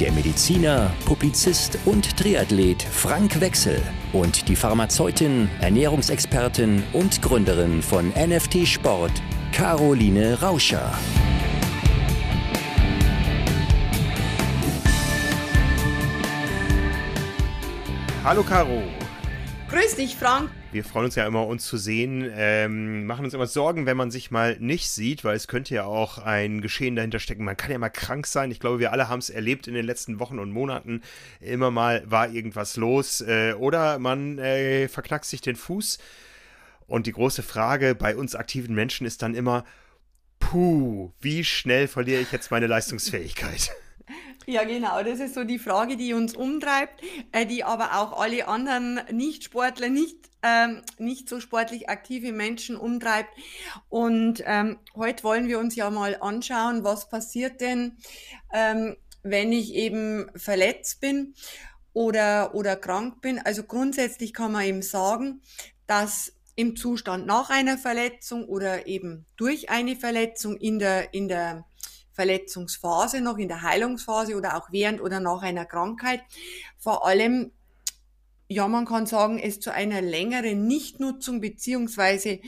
der Mediziner, Publizist und Triathlet Frank Wechsel und die Pharmazeutin, Ernährungsexpertin und Gründerin von NFT Sport, Caroline Rauscher. Hallo Caro. Grüß dich, Frank. Wir freuen uns ja immer, uns zu sehen, ähm, machen uns immer Sorgen, wenn man sich mal nicht sieht, weil es könnte ja auch ein Geschehen dahinter stecken. Man kann ja mal krank sein. Ich glaube, wir alle haben es erlebt in den letzten Wochen und Monaten. Immer mal war irgendwas los äh, oder man äh, verknackst sich den Fuß. Und die große Frage bei uns aktiven Menschen ist dann immer, puh, wie schnell verliere ich jetzt meine Leistungsfähigkeit? Ja, genau. Das ist so die Frage, die uns umtreibt, äh, die aber auch alle anderen Nicht-Sportler, nicht, ähm, nicht so sportlich aktive Menschen umtreibt. Und ähm, heute wollen wir uns ja mal anschauen, was passiert denn, ähm, wenn ich eben verletzt bin oder, oder krank bin. Also grundsätzlich kann man eben sagen, dass im Zustand nach einer Verletzung oder eben durch eine Verletzung in der, in der Verletzungsphase, noch in der Heilungsphase oder auch während oder nach einer Krankheit. Vor allem, ja, man kann sagen, es zu einer längeren Nichtnutzung beziehungsweise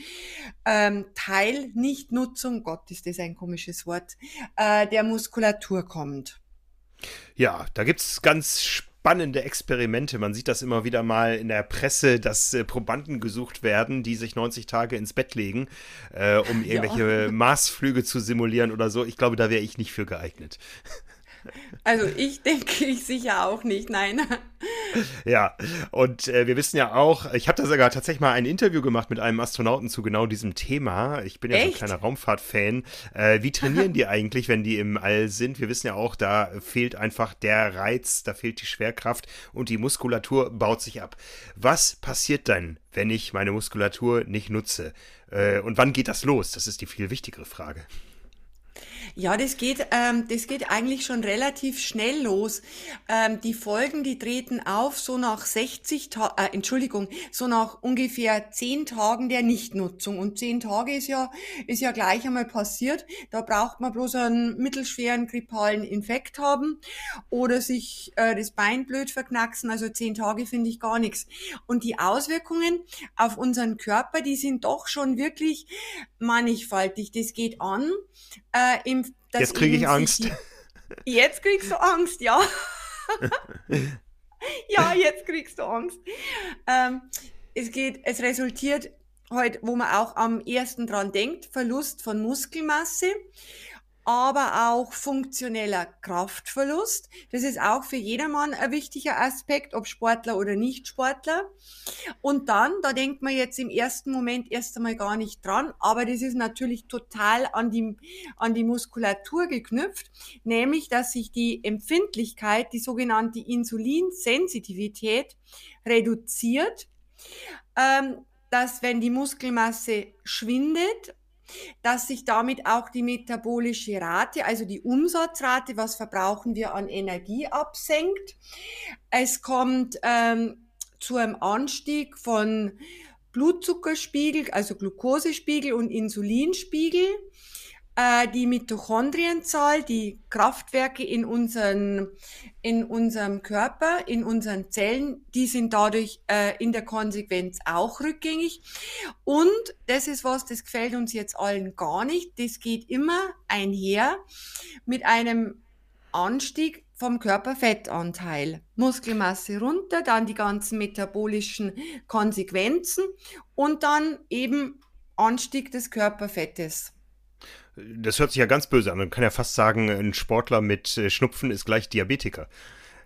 ähm, Teil-Nichtnutzung, Gott, ist das ein komisches Wort, äh, der Muskulatur kommt. Ja, da gibt es ganz spannende Experimente. Man sieht das immer wieder mal in der Presse, dass äh, Probanden gesucht werden, die sich 90 Tage ins Bett legen, äh, um irgendwelche ja. Marsflüge zu simulieren oder so. Ich glaube, da wäre ich nicht für geeignet. Also ich denke ich sicher auch nicht, nein. Ja, und äh, wir wissen ja auch, ich habe da sogar tatsächlich mal ein Interview gemacht mit einem Astronauten zu genau diesem Thema. Ich bin ja Echt? so ein kleiner Raumfahrt-Fan. Äh, wie trainieren die eigentlich, wenn die im All sind? Wir wissen ja auch, da fehlt einfach der Reiz, da fehlt die Schwerkraft und die Muskulatur baut sich ab. Was passiert dann, wenn ich meine Muskulatur nicht nutze? Äh, und wann geht das los? Das ist die viel wichtigere Frage. Ja, das geht, ähm, das geht eigentlich schon relativ schnell los. Ähm, die Folgen, die treten auf so nach 60 Ta äh, Entschuldigung, so nach ungefähr 10 Tagen der Nichtnutzung. Und 10 Tage ist ja, ist ja gleich einmal passiert. Da braucht man bloß einen mittelschweren grippalen Infekt haben oder sich äh, das Bein blöd verknacksen. Also 10 Tage finde ich gar nichts. Und die Auswirkungen auf unseren Körper, die sind doch schon wirklich mannigfaltig. Das geht an äh, im Jetzt kriege ich Angst. Jetzt kriegst du Angst, ja. ja, jetzt kriegst du Angst. Ähm, es geht, es resultiert heute, wo man auch am ersten dran denkt, Verlust von Muskelmasse aber auch funktioneller Kraftverlust. Das ist auch für jedermann ein wichtiger Aspekt, ob Sportler oder Nicht-Sportler. Und dann, da denkt man jetzt im ersten Moment erst einmal gar nicht dran, aber das ist natürlich total an die, an die Muskulatur geknüpft, nämlich, dass sich die Empfindlichkeit, die sogenannte Insulinsensitivität reduziert, ähm, dass wenn die Muskelmasse schwindet dass sich damit auch die metabolische Rate, also die Umsatzrate, was verbrauchen wir an Energie absenkt. Es kommt ähm, zu einem Anstieg von Blutzuckerspiegel, also Glukosespiegel und Insulinspiegel. Äh, die Mitochondrienzahl, die Kraftwerke in, unseren, in unserem Körper, in unseren Zellen, die sind dadurch äh, in der Konsequenz auch rückgängig. Und das ist was, das gefällt uns jetzt allen gar nicht. Das geht immer einher mit einem Anstieg vom Körperfettanteil. Muskelmasse runter, dann die ganzen metabolischen Konsequenzen und dann eben Anstieg des Körperfettes. Das hört sich ja ganz böse an. Man kann ja fast sagen, ein Sportler mit äh, Schnupfen ist gleich Diabetiker.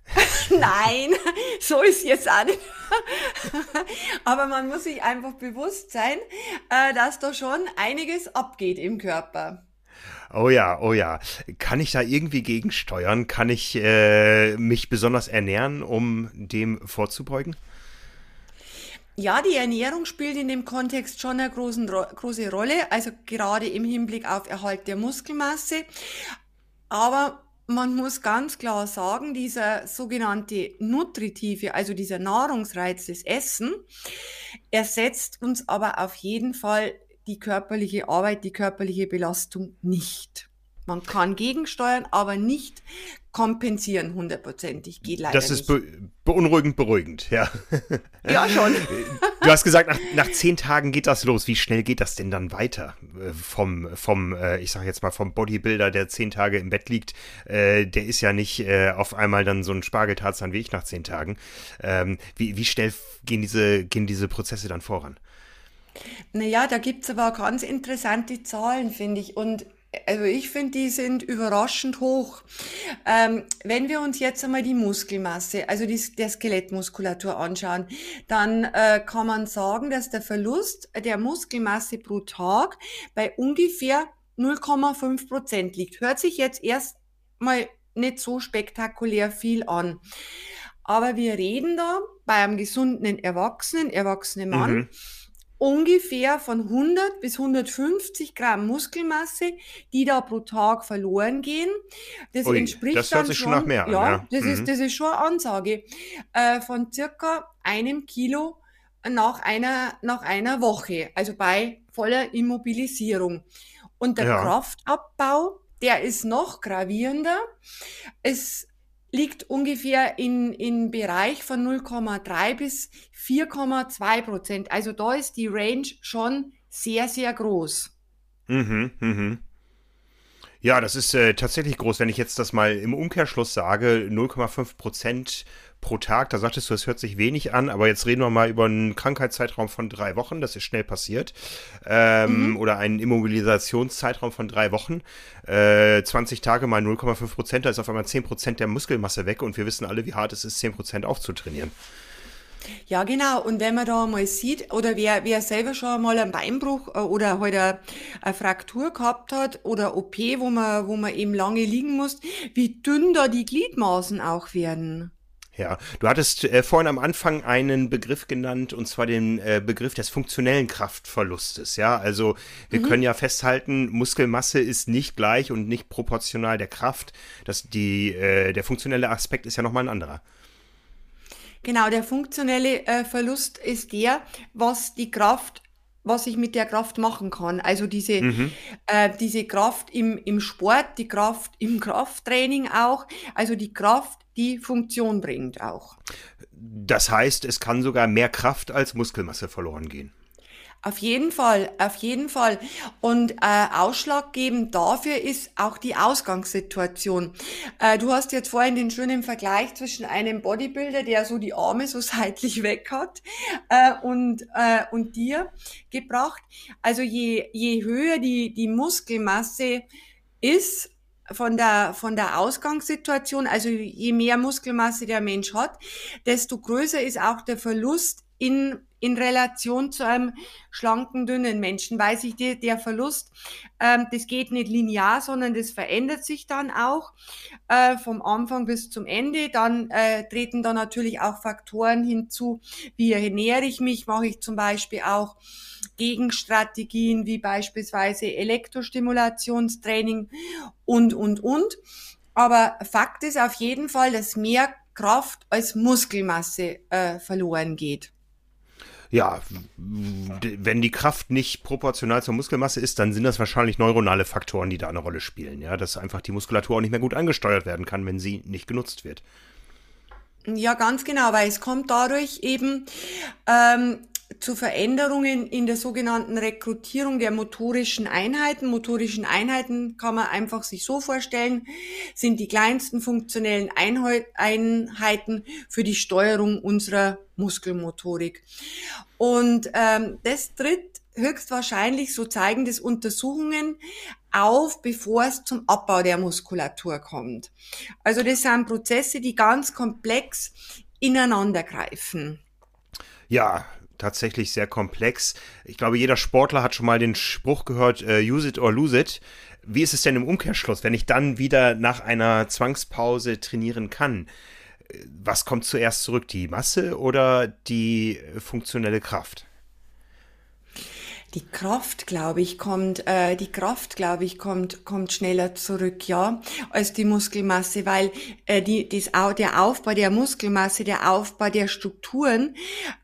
Nein, so ist jetzt auch nicht. Aber man muss sich einfach bewusst sein, äh, dass da schon einiges abgeht im Körper. Oh ja, oh ja. Kann ich da irgendwie gegensteuern? Kann ich äh, mich besonders ernähren, um dem vorzubeugen? Ja, die Ernährung spielt in dem Kontext schon eine großen, große Rolle, also gerade im Hinblick auf Erhalt der Muskelmasse. Aber man muss ganz klar sagen, dieser sogenannte nutritive, also dieser Nahrungsreiz des Essen, ersetzt uns aber auf jeden Fall die körperliche Arbeit, die körperliche Belastung nicht. Man kann gegensteuern, aber nicht kompensieren hundertprozentig. Geht leider Das ist be beunruhigend beruhigend, ja. Ja, schon. Du hast gesagt, nach, nach zehn Tagen geht das los. Wie schnell geht das denn dann weiter? Äh, vom, vom äh, ich sag jetzt mal, vom Bodybuilder, der zehn Tage im Bett liegt, äh, der ist ja nicht auf einmal dann so ein Spargeltarzan wie ich nach zehn Tagen. Ähm, wie, wie schnell gehen diese, gehen diese Prozesse dann voran? Naja, da gibt's aber ganz interessante Zahlen, finde ich. Und also ich finde, die sind überraschend hoch. Ähm, wenn wir uns jetzt einmal die Muskelmasse, also die, der Skelettmuskulatur anschauen, dann äh, kann man sagen, dass der Verlust der Muskelmasse pro Tag bei ungefähr 0,5 Prozent liegt. Hört sich jetzt erst mal nicht so spektakulär viel an. Aber wir reden da bei einem gesunden Erwachsenen, erwachsenen Mann, mhm ungefähr von 100 bis 150 Gramm Muskelmasse, die da pro Tag verloren gehen. Das Ui, entspricht das sich schon nach mehr. Ja, ja. Das, mhm. ist, das ist schon eine Ansage äh, von circa einem Kilo nach einer, nach einer Woche, also bei voller Immobilisierung. Und der ja. Kraftabbau, der ist noch gravierender. Es liegt ungefähr in, in Bereich von 0,3 bis 4,2 Prozent. Also da ist die Range schon sehr, sehr groß. Mhm, mhm. Ja, das ist äh, tatsächlich groß. Wenn ich jetzt das mal im Umkehrschluss sage, 0,5 Prozent pro Tag, da sagtest du, es hört sich wenig an, aber jetzt reden wir mal über einen Krankheitszeitraum von drei Wochen, das ist schnell passiert, ähm, mhm. oder einen Immobilisationszeitraum von drei Wochen. Äh, 20 Tage mal 0,5 Prozent, da ist auf einmal 10 Prozent der Muskelmasse weg und wir wissen alle, wie hart es ist, 10 Prozent aufzutrainieren. Ja, genau. Und wenn man da mal sieht, oder wer, wer selber schon mal einen Beinbruch äh, oder halt eine, eine Fraktur gehabt hat oder OP, wo man, wo man eben lange liegen muss, wie dünn da die Gliedmaßen auch werden. Ja, du hattest äh, vorhin am Anfang einen Begriff genannt, und zwar den äh, Begriff des funktionellen Kraftverlustes. Ja, also wir mhm. können ja festhalten, Muskelmasse ist nicht gleich und nicht proportional der Kraft. Das, die, äh, der funktionelle Aspekt ist ja nochmal ein anderer. Genau, der funktionelle äh, Verlust ist der, was die Kraft was ich mit der Kraft machen kann. Also diese, mhm. äh, diese Kraft im, im Sport, die Kraft im Krafttraining auch, also die Kraft, die Funktion bringt auch. Das heißt, es kann sogar mehr Kraft als Muskelmasse verloren gehen. Auf jeden Fall, auf jeden Fall. Und äh, ausschlaggebend dafür ist auch die Ausgangssituation. Äh, du hast jetzt vorhin den schönen Vergleich zwischen einem Bodybuilder, der so die Arme so seitlich weg hat, äh, und, äh, und dir gebracht. Also je, je höher die, die Muskelmasse ist, von der, von der Ausgangssituation, also je mehr Muskelmasse der Mensch hat, desto größer ist auch der Verlust in, in Relation zu einem schlanken, dünnen Menschen, weil sich die, der Verlust, ähm, das geht nicht linear, sondern das verändert sich dann auch äh, vom Anfang bis zum Ende. Dann äh, treten da natürlich auch Faktoren hinzu, wie ernähre ich mich, mache ich zum Beispiel auch Gegenstrategien wie beispielsweise Elektrostimulationstraining und, und, und. Aber Fakt ist auf jeden Fall, dass mehr Kraft als Muskelmasse äh, verloren geht ja, wenn die Kraft nicht proportional zur Muskelmasse ist, dann sind das wahrscheinlich neuronale Faktoren, die da eine Rolle spielen. Ja, dass einfach die Muskulatur auch nicht mehr gut angesteuert werden kann, wenn sie nicht genutzt wird. Ja, ganz genau, weil es kommt dadurch eben ähm, zu Veränderungen in der sogenannten Rekrutierung der motorischen Einheiten. Motorischen Einheiten kann man einfach sich so vorstellen, sind die kleinsten funktionellen Einheiten für die Steuerung unserer Muskelmotorik. Und ähm, das tritt höchstwahrscheinlich, so zeigen das Untersuchungen, auf, bevor es zum Abbau der Muskulatur kommt. Also das sind Prozesse, die ganz komplex ineinander greifen. Ja, tatsächlich sehr komplex. Ich glaube, jeder Sportler hat schon mal den Spruch gehört, uh, use it or lose it. Wie ist es denn im Umkehrschluss, wenn ich dann wieder nach einer Zwangspause trainieren kann? was kommt zuerst zurück, die Masse oder die funktionelle Kraft? Die Kraft, glaube ich, kommt, äh, die Kraft, glaube ich, kommt, kommt schneller zurück, ja, als die Muskelmasse, weil äh, die, das, der Aufbau der Muskelmasse, der Aufbau der Strukturen,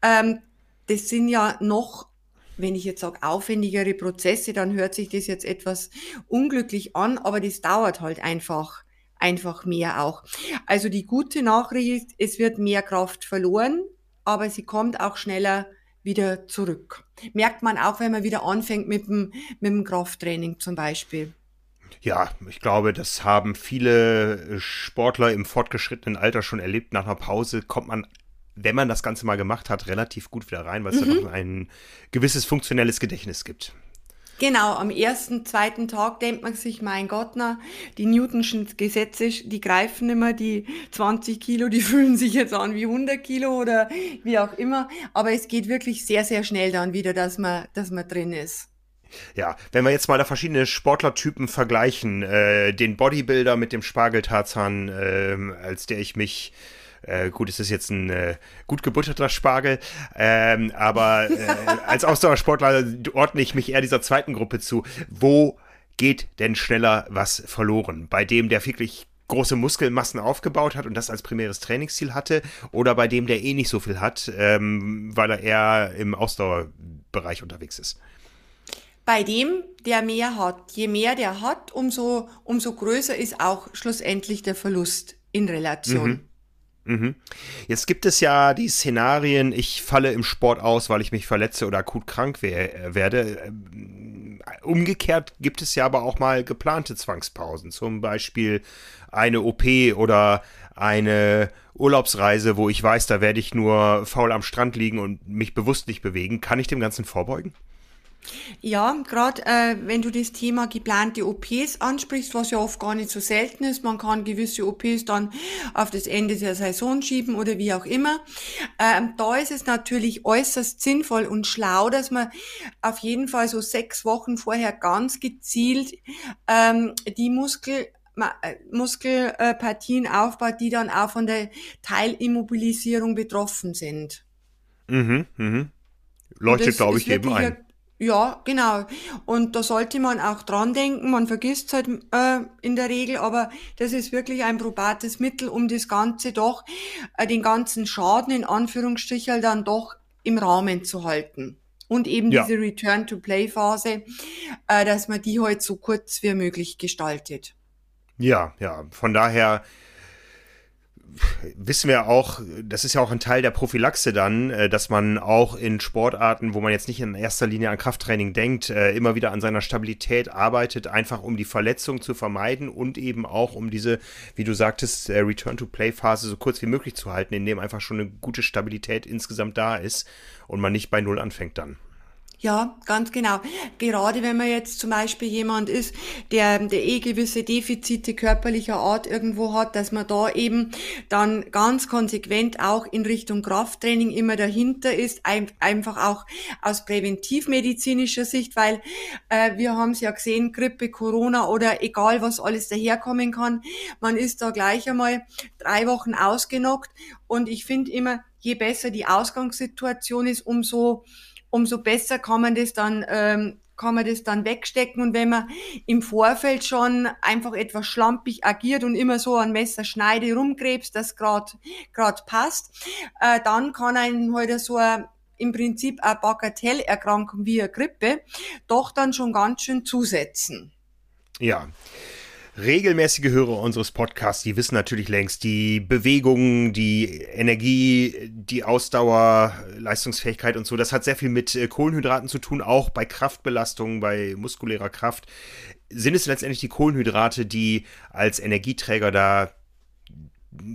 ähm, das sind ja noch wenn ich jetzt sage aufwendigere Prozesse, dann hört sich das jetzt etwas unglücklich an, aber das dauert halt einfach einfach mehr auch. Also die gute Nachricht ist, es wird mehr Kraft verloren, aber sie kommt auch schneller wieder zurück. Merkt man auch, wenn man wieder anfängt mit dem, mit dem Krafttraining zum Beispiel. Ja, ich glaube, das haben viele Sportler im fortgeschrittenen Alter schon erlebt. Nach einer Pause kommt man, wenn man das Ganze mal gemacht hat, relativ gut wieder rein, weil es mhm. dann ein gewisses funktionelles Gedächtnis gibt. Genau, am ersten, zweiten Tag denkt man sich, mein Gott, na, die Newtonschen Gesetze, die greifen immer, die 20 Kilo, die fühlen sich jetzt an wie 100 Kilo oder wie auch immer. Aber es geht wirklich sehr, sehr schnell dann wieder, dass man, dass man drin ist. Ja, wenn wir jetzt mal da verschiedene Sportlertypen vergleichen, äh, den Bodybuilder mit dem Spargeltarzan, äh, als der ich mich äh, gut, es ist jetzt ein äh, gut gebutterter Spargel, ähm, aber äh, als Ausdauersportler ordne ich mich eher dieser zweiten Gruppe zu. Wo geht denn schneller was verloren? Bei dem, der wirklich große Muskelmassen aufgebaut hat und das als primäres Trainingsziel hatte, oder bei dem, der eh nicht so viel hat, ähm, weil er eher im Ausdauerbereich unterwegs ist? Bei dem, der mehr hat. Je mehr der hat, umso, umso größer ist auch schlussendlich der Verlust in Relation. Mhm. Mhm. Jetzt gibt es ja die Szenarien, ich falle im Sport aus, weil ich mich verletze oder akut krank wer werde. Ähm, umgekehrt gibt es ja aber auch mal geplante Zwangspausen, zum Beispiel eine OP oder eine Urlaubsreise, wo ich weiß, da werde ich nur faul am Strand liegen und mich bewusst nicht bewegen. Kann ich dem Ganzen vorbeugen? Ja, gerade äh, wenn du das Thema geplante OPs ansprichst, was ja oft gar nicht so selten ist, man kann gewisse OPs dann auf das Ende der Saison schieben oder wie auch immer. Ähm, da ist es natürlich äußerst sinnvoll und schlau, dass man auf jeden Fall so sechs Wochen vorher ganz gezielt ähm, die Muskel äh, Muskelpartien aufbaut, die dann auch von der Teilimmobilisierung betroffen sind. Mhm, mhm. Leuchtet, glaube ich, eben ein. Ja, genau. Und da sollte man auch dran denken. Man vergisst es halt äh, in der Regel, aber das ist wirklich ein probates Mittel, um das Ganze doch, äh, den ganzen Schaden in Anführungsstrichen dann doch im Rahmen zu halten. Und eben ja. diese Return-to-Play-Phase, äh, dass man die heute halt so kurz wie möglich gestaltet. Ja, ja. Von daher wissen wir auch, das ist ja auch ein Teil der Prophylaxe dann, äh, dass man auch in Sportarten, wo man jetzt nicht in erster Linie an Krafttraining denkt, äh, immer wieder an seiner Stabilität arbeitet, einfach um die Verletzung zu vermeiden und eben auch um diese, wie du sagtest, äh, Return-to-Play-Phase so kurz wie möglich zu halten, indem einfach schon eine gute Stabilität insgesamt da ist und man nicht bei Null anfängt dann. Ja, ganz genau. Gerade wenn man jetzt zum Beispiel jemand ist, der, der eh gewisse Defizite körperlicher Art irgendwo hat, dass man da eben dann ganz konsequent auch in Richtung Krafttraining immer dahinter ist, ein, einfach auch aus präventivmedizinischer Sicht, weil äh, wir haben es ja gesehen, Grippe, Corona oder egal was alles daherkommen kann, man ist da gleich einmal drei Wochen ausgenockt und ich finde immer, je besser die Ausgangssituation ist, umso umso besser kann man das dann ähm, kann man das dann wegstecken und wenn man im Vorfeld schon einfach etwas schlampig agiert und immer so ein Messerschneide rumgräbst, das gerade gerade passt, äh, dann kann einen heute halt so ein, im Prinzip eine Bagatellerkrankung wie eine Grippe doch dann schon ganz schön zusetzen. Ja. Regelmäßige Hörer unseres Podcasts, die wissen natürlich längst, die Bewegung, die Energie, die Ausdauer, Leistungsfähigkeit und so, das hat sehr viel mit äh, Kohlenhydraten zu tun, auch bei Kraftbelastungen, bei muskulärer Kraft. Sind es letztendlich die Kohlenhydrate, die als Energieträger da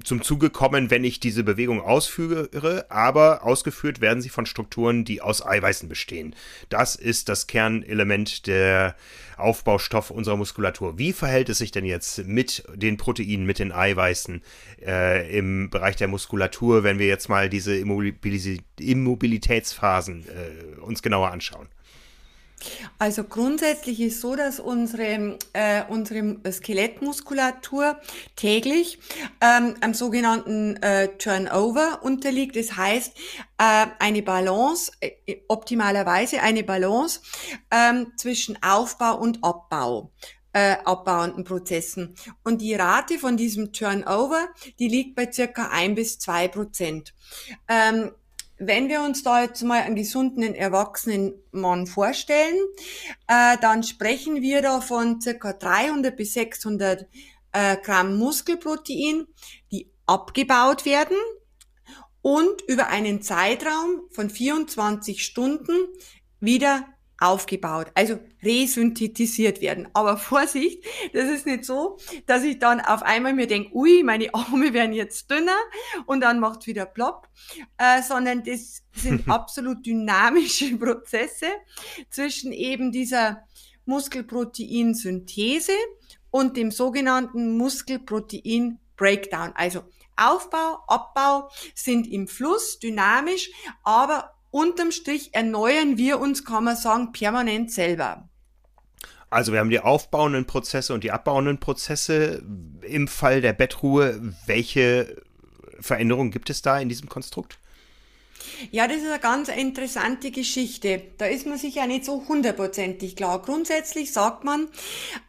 zum Zuge kommen, wenn ich diese Bewegung ausführe, aber ausgeführt werden sie von Strukturen, die aus Eiweißen bestehen. Das ist das Kernelement der Aufbaustoff unserer Muskulatur. Wie verhält es sich denn jetzt mit den Proteinen, mit den Eiweißen äh, im Bereich der Muskulatur, wenn wir jetzt mal diese Immobilis Immobilitätsphasen äh, uns genauer anschauen? Also grundsätzlich ist so, dass unsere, äh, unsere Skelettmuskulatur täglich ähm, einem sogenannten äh, Turnover unterliegt. Das heißt, äh, eine Balance, äh, optimalerweise eine Balance ähm, zwischen Aufbau und Abbau äh, abbauenden Prozessen. Und die Rate von diesem Turnover, die liegt bei circa ein bis zwei Prozent. Ähm, wenn wir uns da jetzt mal einen gesunden erwachsenen Mann vorstellen, äh, dann sprechen wir da von circa 300 bis 600 äh, Gramm Muskelprotein, die abgebaut werden und über einen Zeitraum von 24 Stunden wieder aufgebaut, also resynthetisiert werden. Aber Vorsicht, das ist nicht so, dass ich dann auf einmal mir denke, ui, meine Arme werden jetzt dünner und dann macht wieder plopp, äh, sondern das sind absolut dynamische Prozesse zwischen eben dieser Muskelproteinsynthese und dem sogenannten Muskelprotein Breakdown. Also Aufbau, Abbau sind im Fluss, dynamisch, aber unterm Strich erneuern wir uns, kann man sagen, permanent selber. Also wir haben die aufbauenden Prozesse und die abbauenden Prozesse. Im Fall der Bettruhe, welche Veränderungen gibt es da in diesem Konstrukt? Ja, das ist eine ganz interessante Geschichte. Da ist man sich ja nicht so hundertprozentig klar. Grundsätzlich sagt man,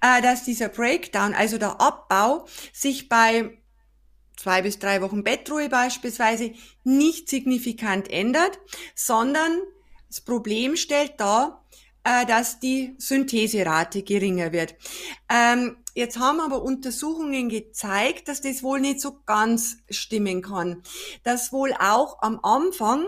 äh, dass dieser Breakdown, also der Abbau, sich bei zwei bis drei Wochen Bettruhe beispielsweise nicht signifikant ändert, sondern das Problem stellt dar, äh, dass die Syntheserate geringer wird. Ähm, jetzt haben aber Untersuchungen gezeigt, dass das wohl nicht so ganz stimmen kann. Dass wohl auch am Anfang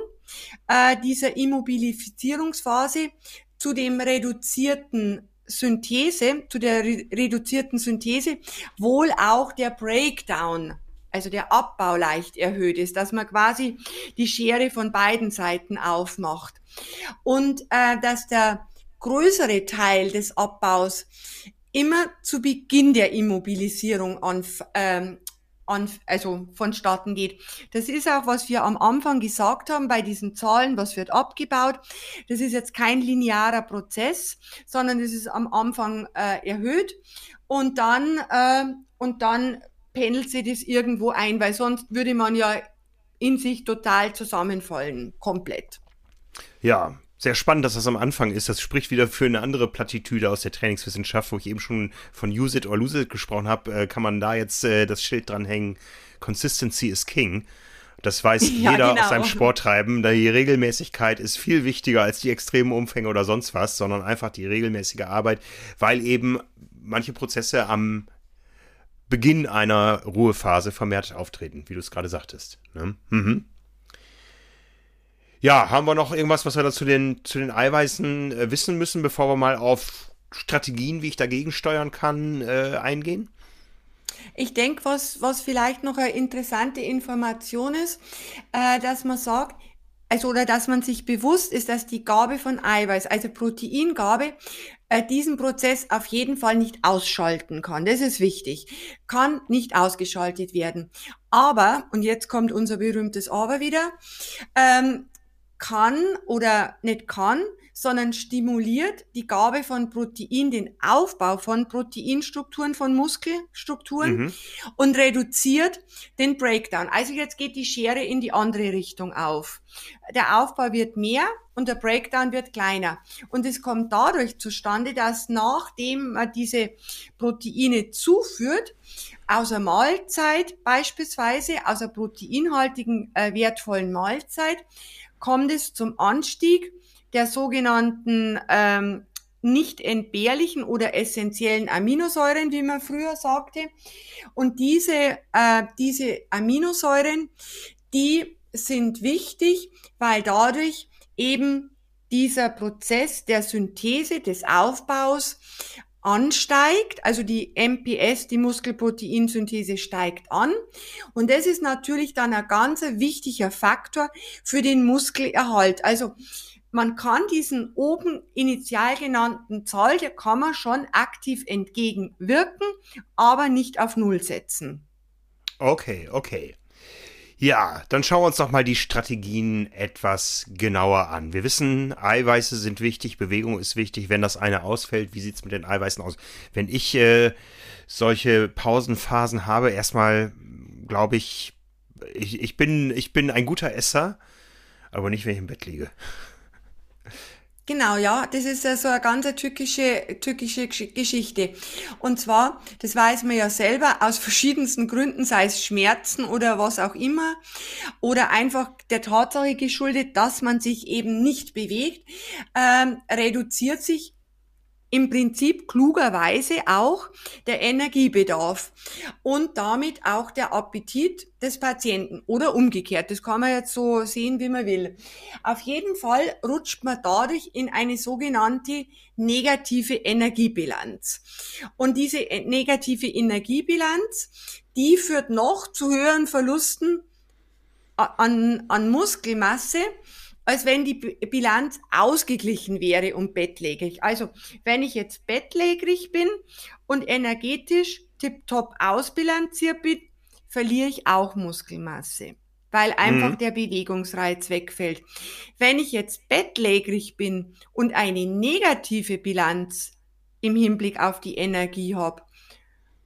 äh, dieser Immobilisierungsphase zu dem reduzierten Synthese, zu der reduzierten Synthese, wohl auch der Breakdown also der Abbau leicht erhöht ist, dass man quasi die Schere von beiden Seiten aufmacht. Und äh, dass der größere Teil des Abbaus immer zu Beginn der Immobilisierung an, ähm, an, also vonstatten geht. Das ist auch, was wir am Anfang gesagt haben bei diesen Zahlen, was wird abgebaut. Das ist jetzt kein linearer Prozess, sondern das ist am Anfang äh, erhöht und dann äh, und dann pendelt sich das irgendwo ein, weil sonst würde man ja in sich total zusammenfallen, komplett. Ja, sehr spannend, dass das am Anfang ist. Das spricht wieder für eine andere Plattitüde aus der Trainingswissenschaft, wo ich eben schon von Use it or lose it gesprochen habe. Äh, kann man da jetzt äh, das Schild dranhängen, Consistency is King. Das weiß ja, jeder genau. aus seinem Sporttreiben. Die Regelmäßigkeit ist viel wichtiger als die extremen Umfänge oder sonst was, sondern einfach die regelmäßige Arbeit, weil eben manche Prozesse am Beginn einer Ruhephase vermehrt auftreten, wie du es gerade sagtest. Ne? Mhm. Ja, haben wir noch irgendwas, was wir da zu den, zu den Eiweißen äh, wissen müssen, bevor wir mal auf Strategien, wie ich dagegen steuern kann, äh, eingehen? Ich denke, was, was vielleicht noch eine interessante Information ist, äh, dass man sagt, also oder dass man sich bewusst ist, dass die Gabe von Eiweiß, also Proteingabe, äh, diesen Prozess auf jeden Fall nicht ausschalten kann. Das ist wichtig. Kann nicht ausgeschaltet werden. Aber, und jetzt kommt unser berühmtes Aber wieder, ähm, kann oder nicht kann, sondern stimuliert die Gabe von Protein, den Aufbau von Proteinstrukturen, von Muskelstrukturen mhm. und reduziert den Breakdown. Also jetzt geht die Schere in die andere Richtung auf. Der Aufbau wird mehr und der Breakdown wird kleiner. Und es kommt dadurch zustande, dass nachdem man diese Proteine zuführt, aus einer Mahlzeit beispielsweise, aus einer proteinhaltigen, äh, wertvollen Mahlzeit, kommt es zum Anstieg der sogenannten ähm, nicht entbehrlichen oder essentiellen Aminosäuren, wie man früher sagte. Und diese, äh, diese Aminosäuren, die sind wichtig, weil dadurch eben dieser Prozess der Synthese, des Aufbaus ansteigt, also die MPS, die Muskelproteinsynthese steigt an. Und das ist natürlich dann ein ganz wichtiger Faktor für den Muskelerhalt. Also man kann diesen oben initial genannten Zahl, der kann man schon aktiv entgegenwirken, aber nicht auf Null setzen. Okay, okay. Ja, dann schauen wir uns doch mal die Strategien etwas genauer an. Wir wissen, Eiweiße sind wichtig, Bewegung ist wichtig. Wenn das eine ausfällt, wie sieht's mit den Eiweißen aus? Wenn ich äh, solche Pausenphasen habe, erstmal glaube ich, ich, ich, bin, ich bin ein guter Esser, aber nicht, wenn ich im Bett liege. Genau, ja, das ist ja so eine ganz tückische, tückische Geschichte. Und zwar, das weiß man ja selber, aus verschiedensten Gründen, sei es Schmerzen oder was auch immer, oder einfach der Tatsache geschuldet, dass man sich eben nicht bewegt, ähm, reduziert sich im Prinzip klugerweise auch der Energiebedarf und damit auch der Appetit des Patienten oder umgekehrt. Das kann man jetzt so sehen, wie man will. Auf jeden Fall rutscht man dadurch in eine sogenannte negative Energiebilanz. Und diese negative Energiebilanz, die führt noch zu höheren Verlusten an, an Muskelmasse als wenn die Bilanz ausgeglichen wäre und bettlägerig. Also, wenn ich jetzt bettlägerig bin und energetisch tiptop ausbilanziert bin, verliere ich auch Muskelmasse, weil einfach mhm. der Bewegungsreiz wegfällt. Wenn ich jetzt bettlägerig bin und eine negative Bilanz im Hinblick auf die Energie habe,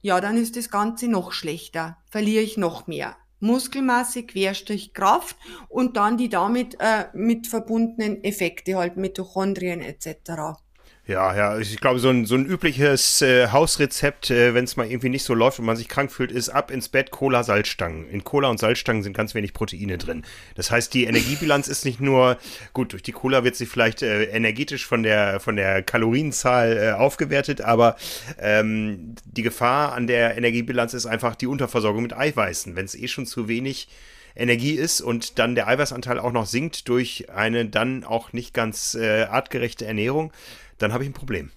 ja, dann ist das Ganze noch schlechter, verliere ich noch mehr. Muskelmasse, Querstrich Kraft und dann die damit äh, mit verbundenen Effekte, halt Mitochondrien etc. Ja, ja, ich glaube, so ein, so ein übliches äh, Hausrezept, äh, wenn es mal irgendwie nicht so läuft und man sich krank fühlt, ist ab ins Bett Cola, Salzstangen. In Cola und Salzstangen sind ganz wenig Proteine drin. Das heißt, die Energiebilanz ist nicht nur, gut, durch die Cola wird sie vielleicht äh, energetisch von der, von der Kalorienzahl äh, aufgewertet, aber ähm, die Gefahr an der Energiebilanz ist einfach die Unterversorgung mit Eiweißen. Wenn es eh schon zu wenig Energie ist und dann der Eiweißanteil auch noch sinkt durch eine dann auch nicht ganz äh, artgerechte Ernährung, dann habe ich ein Problem.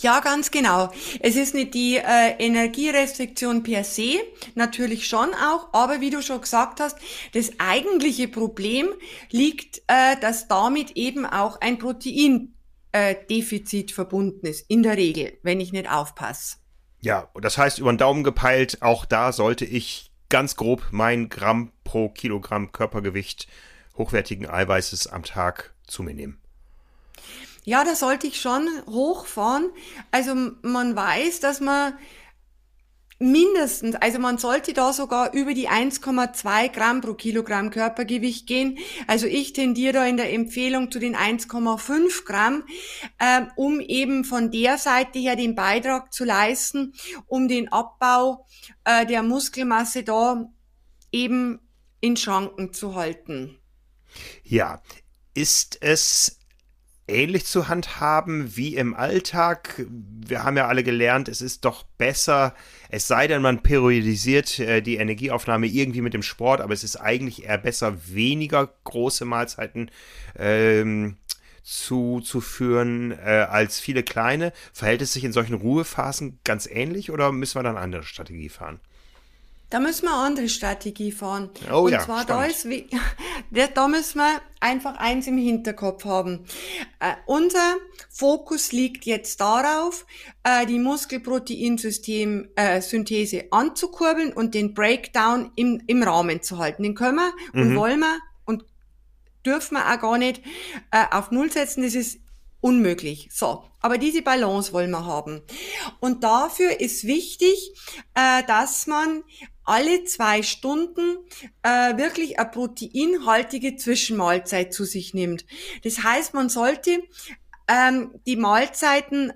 Ja, ganz genau. Es ist nicht die äh, Energierestriktion per se, natürlich schon auch, aber wie du schon gesagt hast, das eigentliche Problem liegt, äh, dass damit eben auch ein Proteindefizit äh, verbunden ist, in der Regel, wenn ich nicht aufpasse. Ja, das heißt, über den Daumen gepeilt, auch da sollte ich ganz grob mein Gramm pro Kilogramm Körpergewicht hochwertigen Eiweißes am Tag zu mir nehmen. Ja, da sollte ich schon hochfahren. Also man weiß, dass man mindestens, also man sollte da sogar über die 1,2 Gramm pro Kilogramm Körpergewicht gehen. Also ich tendiere da in der Empfehlung zu den 1,5 Gramm, äh, um eben von der Seite her den Beitrag zu leisten, um den Abbau äh, der Muskelmasse da eben in Schranken zu halten. Ja, ist es ähnlich zu handhaben wie im Alltag. Wir haben ja alle gelernt, es ist doch besser, es sei denn, man periodisiert äh, die Energieaufnahme irgendwie mit dem Sport, aber es ist eigentlich eher besser, weniger große Mahlzeiten ähm, zuzuführen äh, als viele kleine. Verhält es sich in solchen Ruhephasen ganz ähnlich oder müssen wir dann eine andere Strategie fahren? Da müssen wir eine andere Strategie fahren. Oh Und ja, zwar da ist, wie, da müssen wir einfach eins im Hinterkopf haben. Äh, unser Fokus liegt jetzt darauf, äh, die Muskelproteinsystem-Synthese äh, anzukurbeln und den Breakdown im, im Rahmen zu halten. Den können wir mhm. und wollen wir und dürfen wir auch gar nicht äh, auf Null setzen. Das ist unmöglich. So, aber diese Balance wollen wir haben. Und dafür ist wichtig, äh, dass man alle zwei Stunden äh, wirklich eine proteinhaltige Zwischenmahlzeit zu sich nimmt. Das heißt, man sollte ähm, die Mahlzeiten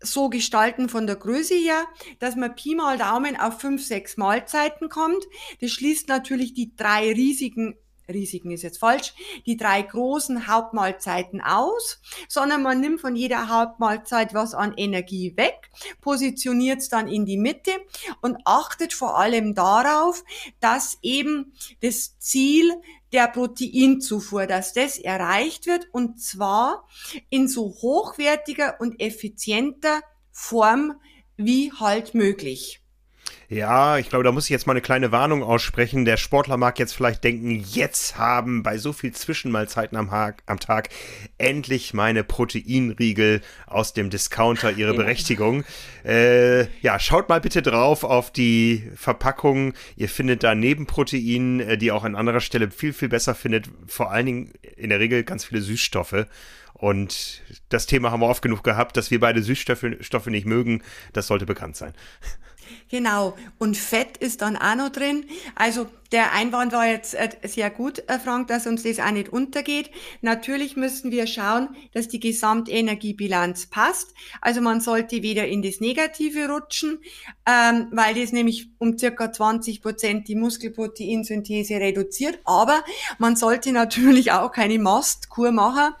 so gestalten von der Größe her, dass man Pi mal Daumen auf fünf, sechs Mahlzeiten kommt. Das schließt natürlich die drei riesigen Risiken ist jetzt falsch, die drei großen Hauptmahlzeiten aus, sondern man nimmt von jeder Hauptmahlzeit was an Energie weg, positioniert es dann in die Mitte und achtet vor allem darauf, dass eben das Ziel der Proteinzufuhr, dass das erreicht wird und zwar in so hochwertiger und effizienter Form wie halt möglich. Ja, ich glaube, da muss ich jetzt mal eine kleine Warnung aussprechen. Der Sportler mag jetzt vielleicht denken, jetzt haben bei so viel Zwischenmahlzeiten am, am Tag endlich meine Proteinriegel aus dem Discounter ihre ja. Berechtigung. Äh, ja, schaut mal bitte drauf auf die Verpackung. Ihr findet da neben Proteinen, äh, die auch an anderer Stelle viel, viel besser findet, vor allen Dingen in der Regel ganz viele Süßstoffe. Und das Thema haben wir oft genug gehabt, dass wir beide Süßstoffe nicht mögen. Das sollte bekannt sein. Genau. Und Fett ist dann auch noch drin. Also der Einwand war jetzt äh, sehr gut, äh, Frank, dass uns das auch nicht untergeht. Natürlich müssen wir schauen, dass die Gesamtenergiebilanz passt. Also man sollte weder in das Negative rutschen, ähm, weil das nämlich um circa 20 Prozent die Muskelproteinsynthese reduziert. Aber man sollte natürlich auch keine Mastkur machen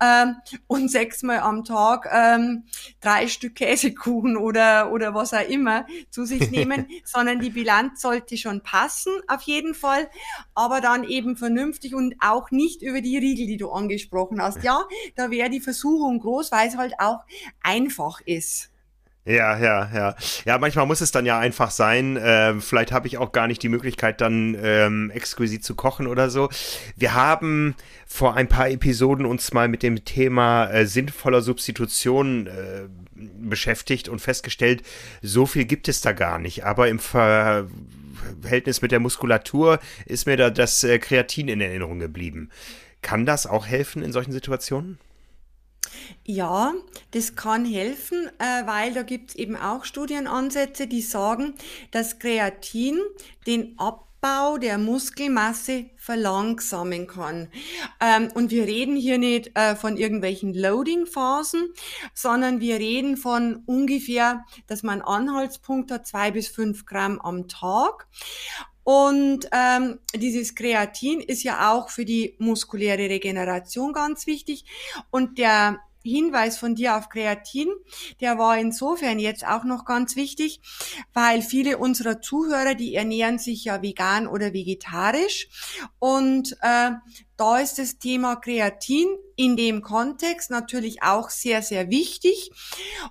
ähm, und sechsmal am Tag ähm, drei Stück Käsekuchen oder, oder was auch immer zu sich nehmen, sondern die Bilanz sollte schon passen auf jeden Fall, aber dann eben vernünftig und auch nicht über die Riegel, die du angesprochen hast. Ja, da wäre die Versuchung groß, weil es halt auch einfach ist. Ja, ja, ja. Ja, manchmal muss es dann ja einfach sein. Äh, vielleicht habe ich auch gar nicht die Möglichkeit, dann ähm, exquisit zu kochen oder so. Wir haben vor ein paar Episoden uns mal mit dem Thema äh, sinnvoller Substitution äh, beschäftigt und festgestellt, so viel gibt es da gar nicht. Aber im Ver Verhältnis mit der Muskulatur ist mir da das äh, Kreatin in Erinnerung geblieben. Kann das auch helfen in solchen Situationen? Ja, das kann helfen, äh, weil da gibt es eben auch Studienansätze, die sagen, dass Kreatin den Ab Abbau der Muskelmasse verlangsamen kann. Ähm, und wir reden hier nicht äh, von irgendwelchen Loading-Phasen, sondern wir reden von ungefähr, dass man Anhaltspunkt hat, zwei bis fünf Gramm am Tag. Und ähm, dieses Kreatin ist ja auch für die muskuläre Regeneration ganz wichtig. Und der Hinweis von dir auf Kreatin, der war insofern jetzt auch noch ganz wichtig, weil viele unserer Zuhörer, die ernähren sich ja vegan oder vegetarisch und äh, da ist das Thema Kreatin in dem Kontext natürlich auch sehr, sehr wichtig.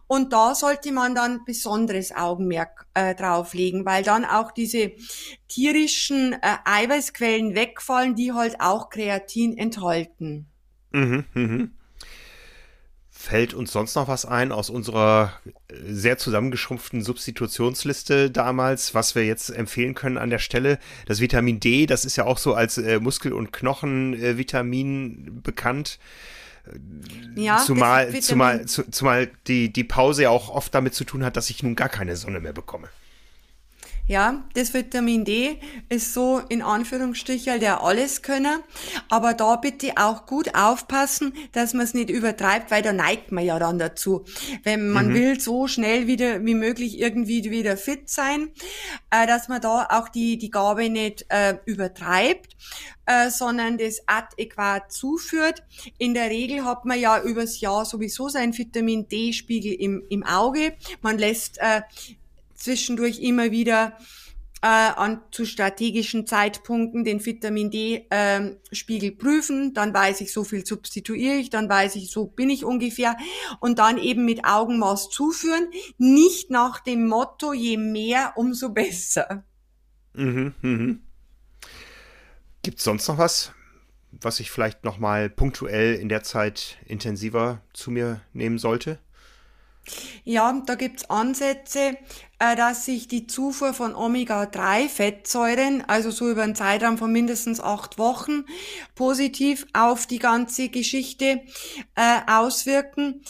Und da sollte man dann besonderes Augenmerk äh, drauflegen, weil dann auch diese tierischen äh, Eiweißquellen wegfallen, die halt auch Kreatin enthalten. Mhm, mhm. Fällt uns sonst noch was ein aus unserer äh, sehr zusammengeschrumpften Substitutionsliste damals, was wir jetzt empfehlen können an der Stelle? Das Vitamin D, das ist ja auch so als äh, Muskel- und Knochenvitamin äh, bekannt. Ja, zumal, zumal, zumal die, die Pause ja auch oft damit zu tun hat, dass ich nun gar keine Sonne mehr bekomme. Ja, das Vitamin D ist so in Anführungsstrichen der Alleskönner. Aber da bitte auch gut aufpassen, dass man es nicht übertreibt, weil da neigt man ja dann dazu. Wenn man mhm. will so schnell wieder wie möglich irgendwie wieder fit sein, äh, dass man da auch die, die Gabe nicht äh, übertreibt. Äh, sondern das adäquat zuführt. In der Regel hat man ja übers Jahr sowieso seinen Vitamin D-Spiegel im, im Auge. Man lässt äh, zwischendurch immer wieder äh, an zu strategischen Zeitpunkten den Vitamin D-Spiegel ähm, prüfen, dann weiß ich, so viel substituiere ich, dann weiß ich, so bin ich ungefähr und dann eben mit Augenmaß zuführen, nicht nach dem Motto, je mehr, umso besser. Mhm, mhm. Gibt es sonst noch was, was ich vielleicht nochmal punktuell in der Zeit intensiver zu mir nehmen sollte? Ja, da gibt's Ansätze, äh, dass sich die Zufuhr von Omega-3-Fettsäuren, also so über einen Zeitraum von mindestens acht Wochen, positiv auf die ganze Geschichte äh, auswirken.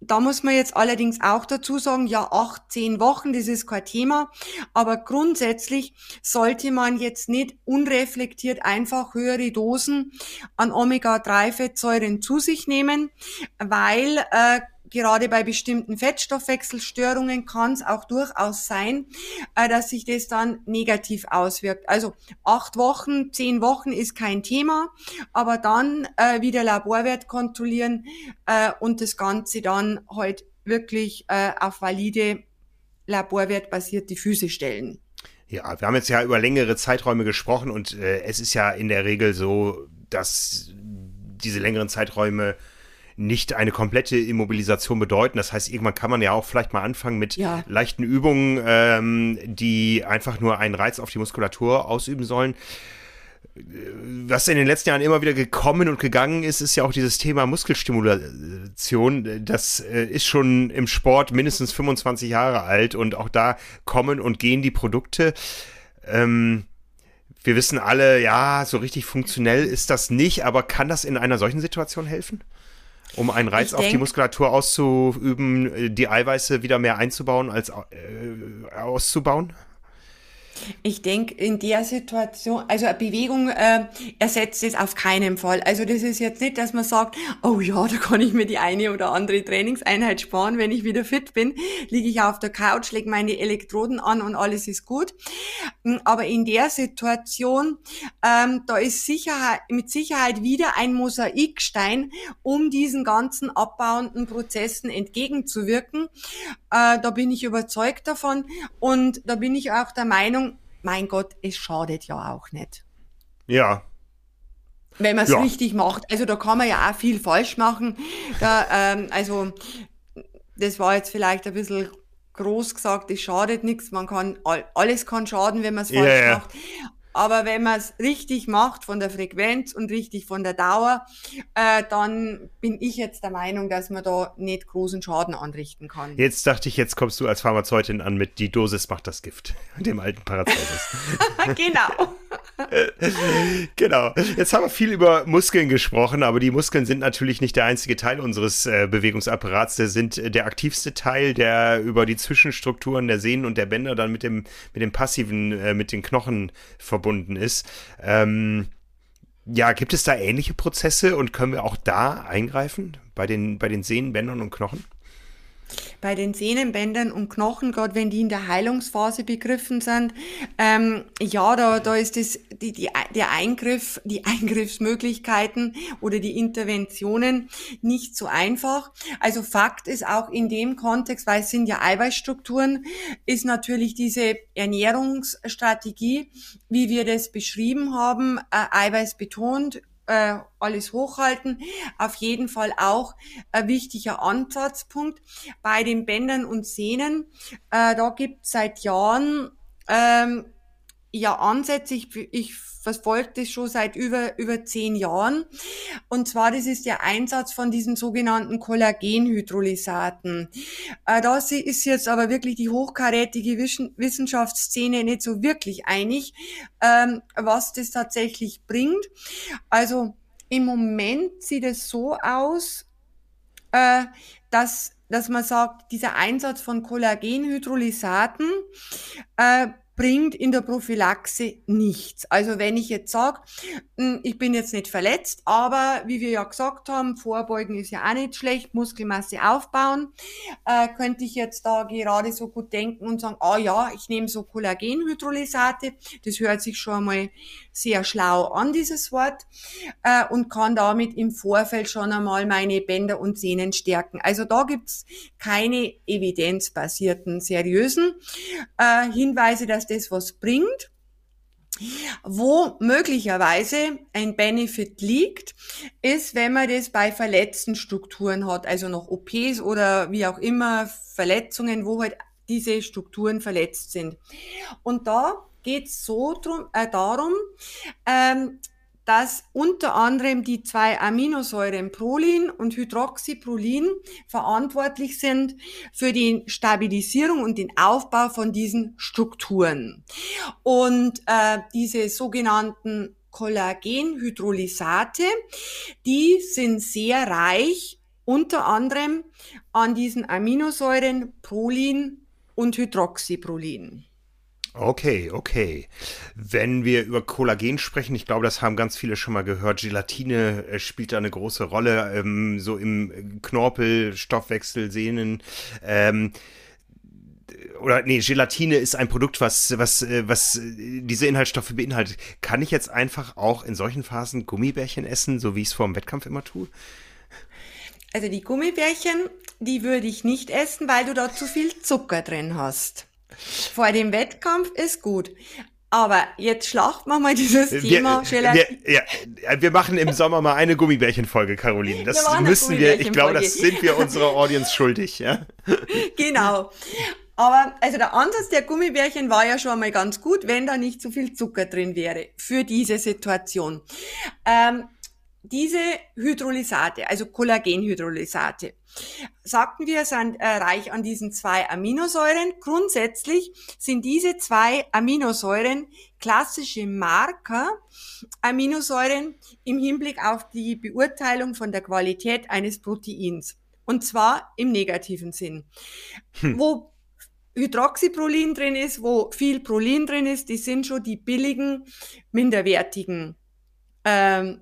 Da muss man jetzt allerdings auch dazu sagen, ja, acht, zehn Wochen, das ist kein Thema. Aber grundsätzlich sollte man jetzt nicht unreflektiert einfach höhere Dosen an Omega-3-Fettsäuren zu sich nehmen, weil äh, gerade bei bestimmten Fettstoffwechselstörungen kann es auch durchaus sein, äh, dass sich das dann negativ auswirkt. Also acht Wochen, zehn Wochen ist kein Thema, aber dann äh, wieder Laborwert kontrollieren äh, und das Ganze dann halt wirklich äh, auf valide laborwertbasierte Füße stellen. Ja, wir haben jetzt ja über längere Zeiträume gesprochen und äh, es ist ja in der Regel so, dass diese längeren Zeiträume nicht eine komplette Immobilisation bedeuten. Das heißt, irgendwann kann man ja auch vielleicht mal anfangen mit ja. leichten Übungen, ähm, die einfach nur einen Reiz auf die Muskulatur ausüben sollen was in den letzten Jahren immer wieder gekommen und gegangen ist, ist ja auch dieses Thema Muskelstimulation. Das äh, ist schon im Sport mindestens 25 Jahre alt und auch da kommen und gehen die Produkte. Ähm, wir wissen alle, ja, so richtig funktionell ist das nicht, aber kann das in einer solchen Situation helfen? Um einen Reiz denk, auf die Muskulatur auszuüben, die Eiweiße wieder mehr einzubauen als äh, auszubauen? Ich denke, in der Situation, also eine Bewegung äh, ersetzt es auf keinen Fall. Also das ist jetzt nicht, dass man sagt, oh ja, da kann ich mir die eine oder andere Trainingseinheit sparen, wenn ich wieder fit bin, liege ich auf der Couch, lege meine Elektroden an und alles ist gut. Hm, aber in der Situation, ähm, da ist Sicherheit, mit Sicherheit wieder ein Mosaikstein, um diesen ganzen abbauenden Prozessen entgegenzuwirken. Äh, da bin ich überzeugt davon und da bin ich auch der Meinung, mein Gott, es schadet ja auch nicht. Ja. Wenn man es ja. richtig macht. Also da kann man ja auch viel falsch machen. Da, ähm, also das war jetzt vielleicht ein bisschen groß gesagt, es schadet nichts. Man kann alles kann schaden, wenn man es falsch yeah. macht. Aber wenn man es richtig macht von der Frequenz und richtig von der Dauer, äh, dann bin ich jetzt der Meinung, dass man da nicht großen Schaden anrichten kann. Jetzt dachte ich, jetzt kommst du als Pharmazeutin an mit die Dosis macht das Gift, dem alten Paracelsus. genau. genau. Jetzt haben wir viel über Muskeln gesprochen, aber die Muskeln sind natürlich nicht der einzige Teil unseres äh, Bewegungsapparats. Der sind äh, der aktivste Teil, der über die Zwischenstrukturen der Sehnen und der Bänder dann mit dem, mit dem passiven, äh, mit den Knochen verbunden ist. Ähm, ja, gibt es da ähnliche Prozesse und können wir auch da eingreifen bei den, bei den Sehnen, Bändern und Knochen? Bei den Sehnenbändern und Knochen, gerade wenn die in der Heilungsphase begriffen sind, ähm, ja, da, da ist das, die, die, der Eingriff, die Eingriffsmöglichkeiten oder die Interventionen nicht so einfach. Also Fakt ist auch in dem Kontext, weil es sind ja Eiweißstrukturen, ist natürlich diese Ernährungsstrategie, wie wir das beschrieben haben, äh, Eiweiß betont, äh, alles hochhalten. Auf jeden Fall auch ein wichtiger Ansatzpunkt bei den Bändern und Sehnen. Äh, da gibt es seit Jahren ähm, ja Ansätze. Ich, ich verfolge das schon seit über, über zehn Jahren. Und zwar, das ist der Einsatz von diesen sogenannten Kollagenhydrolysaten. Äh, da ist jetzt aber wirklich die hochkarätige Wissenschaftsszene nicht so wirklich einig, ähm, was das tatsächlich bringt. Also im Moment sieht es so aus, äh, dass dass man sagt, dieser Einsatz von Kollagenhydrolysaten äh, bringt in der Prophylaxe nichts. Also wenn ich jetzt sage, hm, ich bin jetzt nicht verletzt, aber wie wir ja gesagt haben, vorbeugen ist ja auch nicht schlecht, Muskelmasse aufbauen, äh, könnte ich jetzt da gerade so gut denken und sagen, ah ja, ich nehme so Kollagenhydrolysate, das hört sich schon einmal sehr schlau an, dieses Wort, äh, und kann damit im Vorfeld schon einmal meine Bänder und Sehnen stärken. Also da gibt's keine evidenzbasierten, seriösen äh, Hinweise, dass das was bringt. Wo möglicherweise ein Benefit liegt, ist, wenn man das bei verletzten Strukturen hat, also noch OPs oder wie auch immer Verletzungen, wo halt diese Strukturen verletzt sind. Und da geht es so drum, äh, darum, ähm, dass unter anderem die zwei Aminosäuren Prolin und Hydroxyprolin verantwortlich sind für die Stabilisierung und den Aufbau von diesen Strukturen. Und äh, diese sogenannten Kollagenhydrolysate, die sind sehr reich unter anderem an diesen Aminosäuren Prolin und Hydroxyprolin. Okay, okay. Wenn wir über Kollagen sprechen, ich glaube, das haben ganz viele schon mal gehört. Gelatine äh, spielt da eine große Rolle, ähm, so im Knorpel, Stoffwechsel, Sehnen. Ähm, oder nee, Gelatine ist ein Produkt, was, was, äh, was diese Inhaltsstoffe beinhaltet. Kann ich jetzt einfach auch in solchen Phasen Gummibärchen essen, so wie ich es vor dem Wettkampf immer tue? Also die Gummibärchen, die würde ich nicht essen, weil du da zu viel Zucker drin hast. Vor dem Wettkampf ist gut. Aber jetzt schlachten wir mal dieses wir, Thema Gelatine. Wir, ja, wir machen im Sommer mal eine Gummibärchenfolge, Caroline. Das wir müssen wir, ich glaube, das sind wir unserer Audience schuldig, ja. Genau. Aber also der Ansatz der Gummibärchen war ja schon mal ganz gut, wenn da nicht zu viel Zucker drin wäre für diese Situation. Ähm, diese Hydrolysate, also Kollagenhydrolysate, sagten wir, sind äh, reich an diesen zwei Aminosäuren. Grundsätzlich sind diese zwei Aminosäuren klassische Marker, Aminosäuren im Hinblick auf die Beurteilung von der Qualität eines Proteins. Und zwar im negativen Sinn. Hm. Wo Hydroxyprolin drin ist, wo viel Prolin drin ist, die sind schon die billigen, minderwertigen ähm,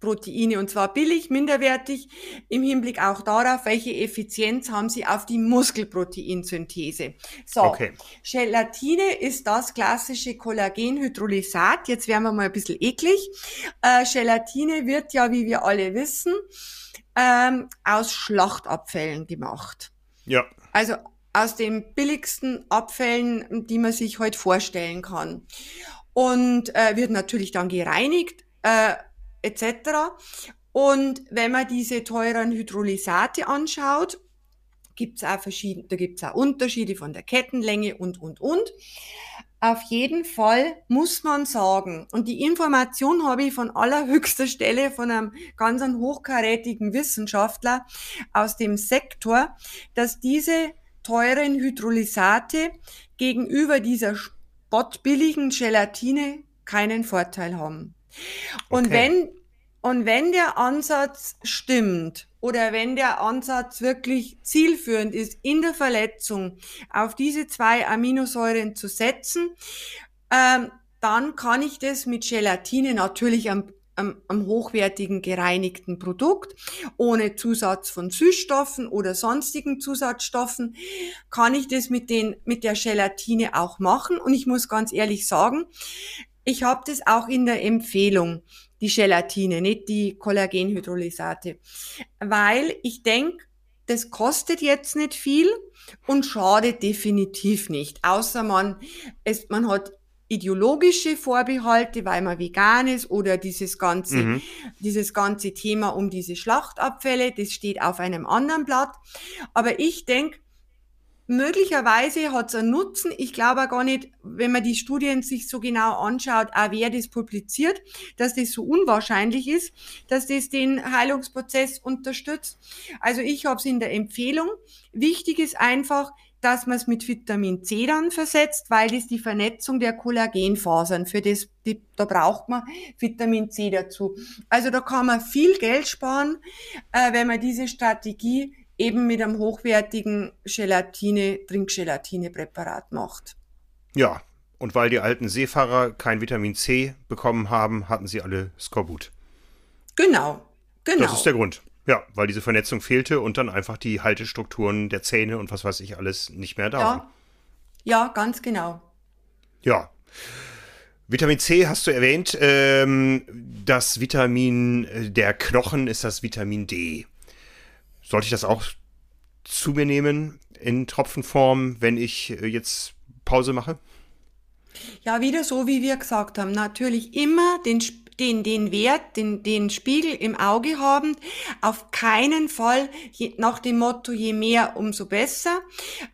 Proteine und zwar billig, minderwertig im Hinblick auch darauf, welche Effizienz haben sie auf die Muskelproteinsynthese. So, okay. Gelatine ist das klassische Kollagenhydrolysat. Jetzt werden wir mal ein bisschen eklig. Äh, Gelatine wird ja, wie wir alle wissen, ähm, aus Schlachtabfällen gemacht. Ja. Also aus den billigsten Abfällen, die man sich heute vorstellen kann. Und äh, wird natürlich dann gereinigt. Äh, etc. Und wenn man diese teuren Hydrolysate anschaut, gibt's auch verschiedene, da gibt's auch Unterschiede von der Kettenlänge und, und, und. Auf jeden Fall muss man sagen, und die Information habe ich von allerhöchster Stelle von einem ganz hochkarätigen Wissenschaftler aus dem Sektor, dass diese teuren Hydrolysate gegenüber dieser spottbilligen Gelatine keinen Vorteil haben. Und okay. wenn, und wenn der Ansatz stimmt oder wenn der Ansatz wirklich zielführend ist, in der Verletzung auf diese zwei Aminosäuren zu setzen, ähm, dann kann ich das mit Gelatine natürlich am, am, am hochwertigen gereinigten Produkt, ohne Zusatz von Süßstoffen oder sonstigen Zusatzstoffen, kann ich das mit, den, mit der Gelatine auch machen. Und ich muss ganz ehrlich sagen, ich habe das auch in der Empfehlung, die Gelatine, nicht die Kollagenhydrolysate, weil ich denke, das kostet jetzt nicht viel und schadet definitiv nicht, außer man, es, man hat ideologische Vorbehalte, weil man vegan ist oder dieses ganze, mhm. dieses ganze Thema um diese Schlachtabfälle, das steht auf einem anderen Blatt. Aber ich denke, Möglicherweise hat es einen Nutzen. Ich glaube auch gar nicht, wenn man die Studien sich so genau anschaut, auch wer das publiziert, dass das so unwahrscheinlich ist, dass das den Heilungsprozess unterstützt. Also ich habe es in der Empfehlung. Wichtig ist einfach, dass man es mit Vitamin C dann versetzt, weil das die Vernetzung der Kollagenfasern, für das, die, da braucht man Vitamin C dazu. Also da kann man viel Geld sparen, äh, wenn man diese Strategie eben mit einem hochwertigen Gelatine, Trinkgelatine-Präparat macht. Ja, und weil die alten Seefahrer kein Vitamin C bekommen haben, hatten sie alle Skorbut. Genau, genau. Das ist der Grund. Ja, weil diese Vernetzung fehlte und dann einfach die Haltestrukturen der Zähne und was weiß ich alles nicht mehr da ja. waren. Ja, ganz genau. Ja. Vitamin C hast du erwähnt. Ähm, das Vitamin der Knochen ist das Vitamin D. Sollte ich das auch zu mir nehmen in Tropfenform, wenn ich äh, jetzt Pause mache? Ja, wieder so, wie wir gesagt haben. Natürlich immer den, den, den Wert, den, den Spiegel im Auge haben. Auf keinen Fall je, nach dem Motto, je mehr, umso besser.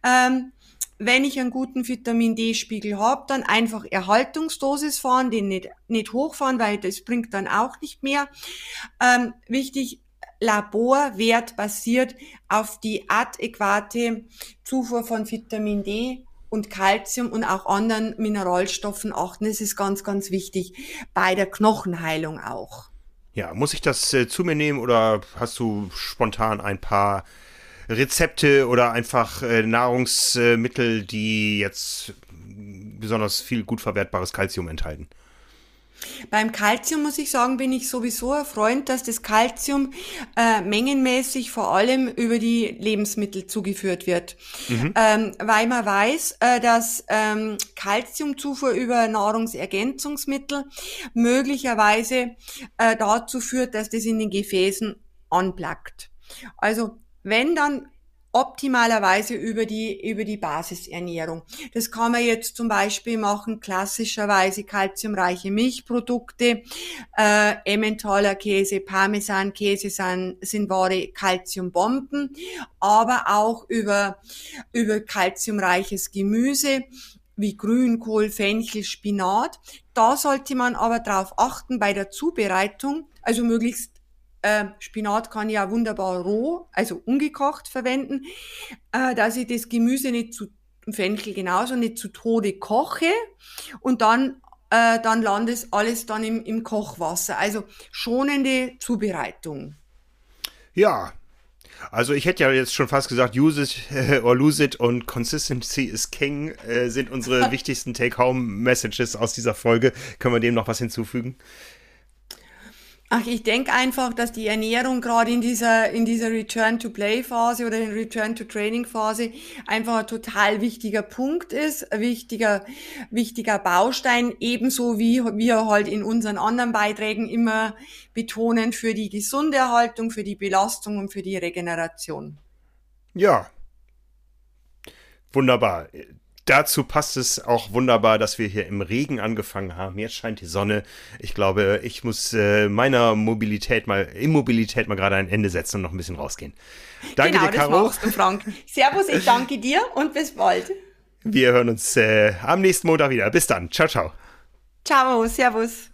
Ähm, wenn ich einen guten Vitamin D-Spiegel habe, dann einfach Erhaltungsdosis fahren, den nicht, nicht hochfahren, weil das bringt dann auch nicht mehr. Ähm, wichtig, Laborwert basiert auf die adäquate Zufuhr von Vitamin D und Kalzium und auch anderen Mineralstoffen achten. Das ist ganz, ganz wichtig bei der Knochenheilung auch. Ja, muss ich das äh, zu mir nehmen oder hast du spontan ein paar Rezepte oder einfach äh, Nahrungsmittel, die jetzt besonders viel gut verwertbares Kalzium enthalten? Beim Kalzium muss ich sagen, bin ich sowieso ein Freund, dass das Kalzium äh, mengenmäßig vor allem über die Lebensmittel zugeführt wird, mhm. ähm, weil man weiß, äh, dass ähm, Kalziumzufuhr über Nahrungsergänzungsmittel möglicherweise äh, dazu führt, dass das in den Gefäßen anplackt. Also wenn dann optimalerweise über die, über die Basisernährung. Das kann man jetzt zum Beispiel machen, klassischerweise kalziumreiche Milchprodukte, äh, Emmentaler Käse, Parmesankäse sind, sind wahre Kalziumbomben, aber auch über, über kalziumreiches Gemüse wie Grünkohl, Fenchel, Spinat. Da sollte man aber darauf achten bei der Zubereitung, also möglichst äh, Spinat kann ich ja wunderbar roh, also ungekocht verwenden, äh, dass ich das Gemüse nicht zu, Fenchel genauso, nicht zu Tode koche und dann, äh, dann landet alles dann im, im Kochwasser. Also schonende Zubereitung. Ja, also ich hätte ja jetzt schon fast gesagt, use it or lose it und Consistency is King äh, sind unsere wichtigsten Take-Home-Messages aus dieser Folge. Können wir dem noch was hinzufügen? Ach, ich denke einfach, dass die Ernährung gerade in dieser, in dieser Return-to-Play-Phase oder in Return-to-Training-Phase einfach ein total wichtiger Punkt ist, ein wichtiger, wichtiger Baustein, ebenso wie wir halt in unseren anderen Beiträgen immer betonen für die gesunde Erhaltung, für die Belastung und für die Regeneration. Ja. Wunderbar dazu passt es auch wunderbar, dass wir hier im Regen angefangen haben. Jetzt scheint die Sonne. Ich glaube, ich muss äh, meiner Mobilität mal, Immobilität mal gerade ein Ende setzen und noch ein bisschen rausgehen. Danke genau, dir, Caro. das du, Frank. Servus, ich danke dir und bis bald. Wir hören uns äh, am nächsten Montag wieder. Bis dann. Ciao, ciao. Ciao, servus.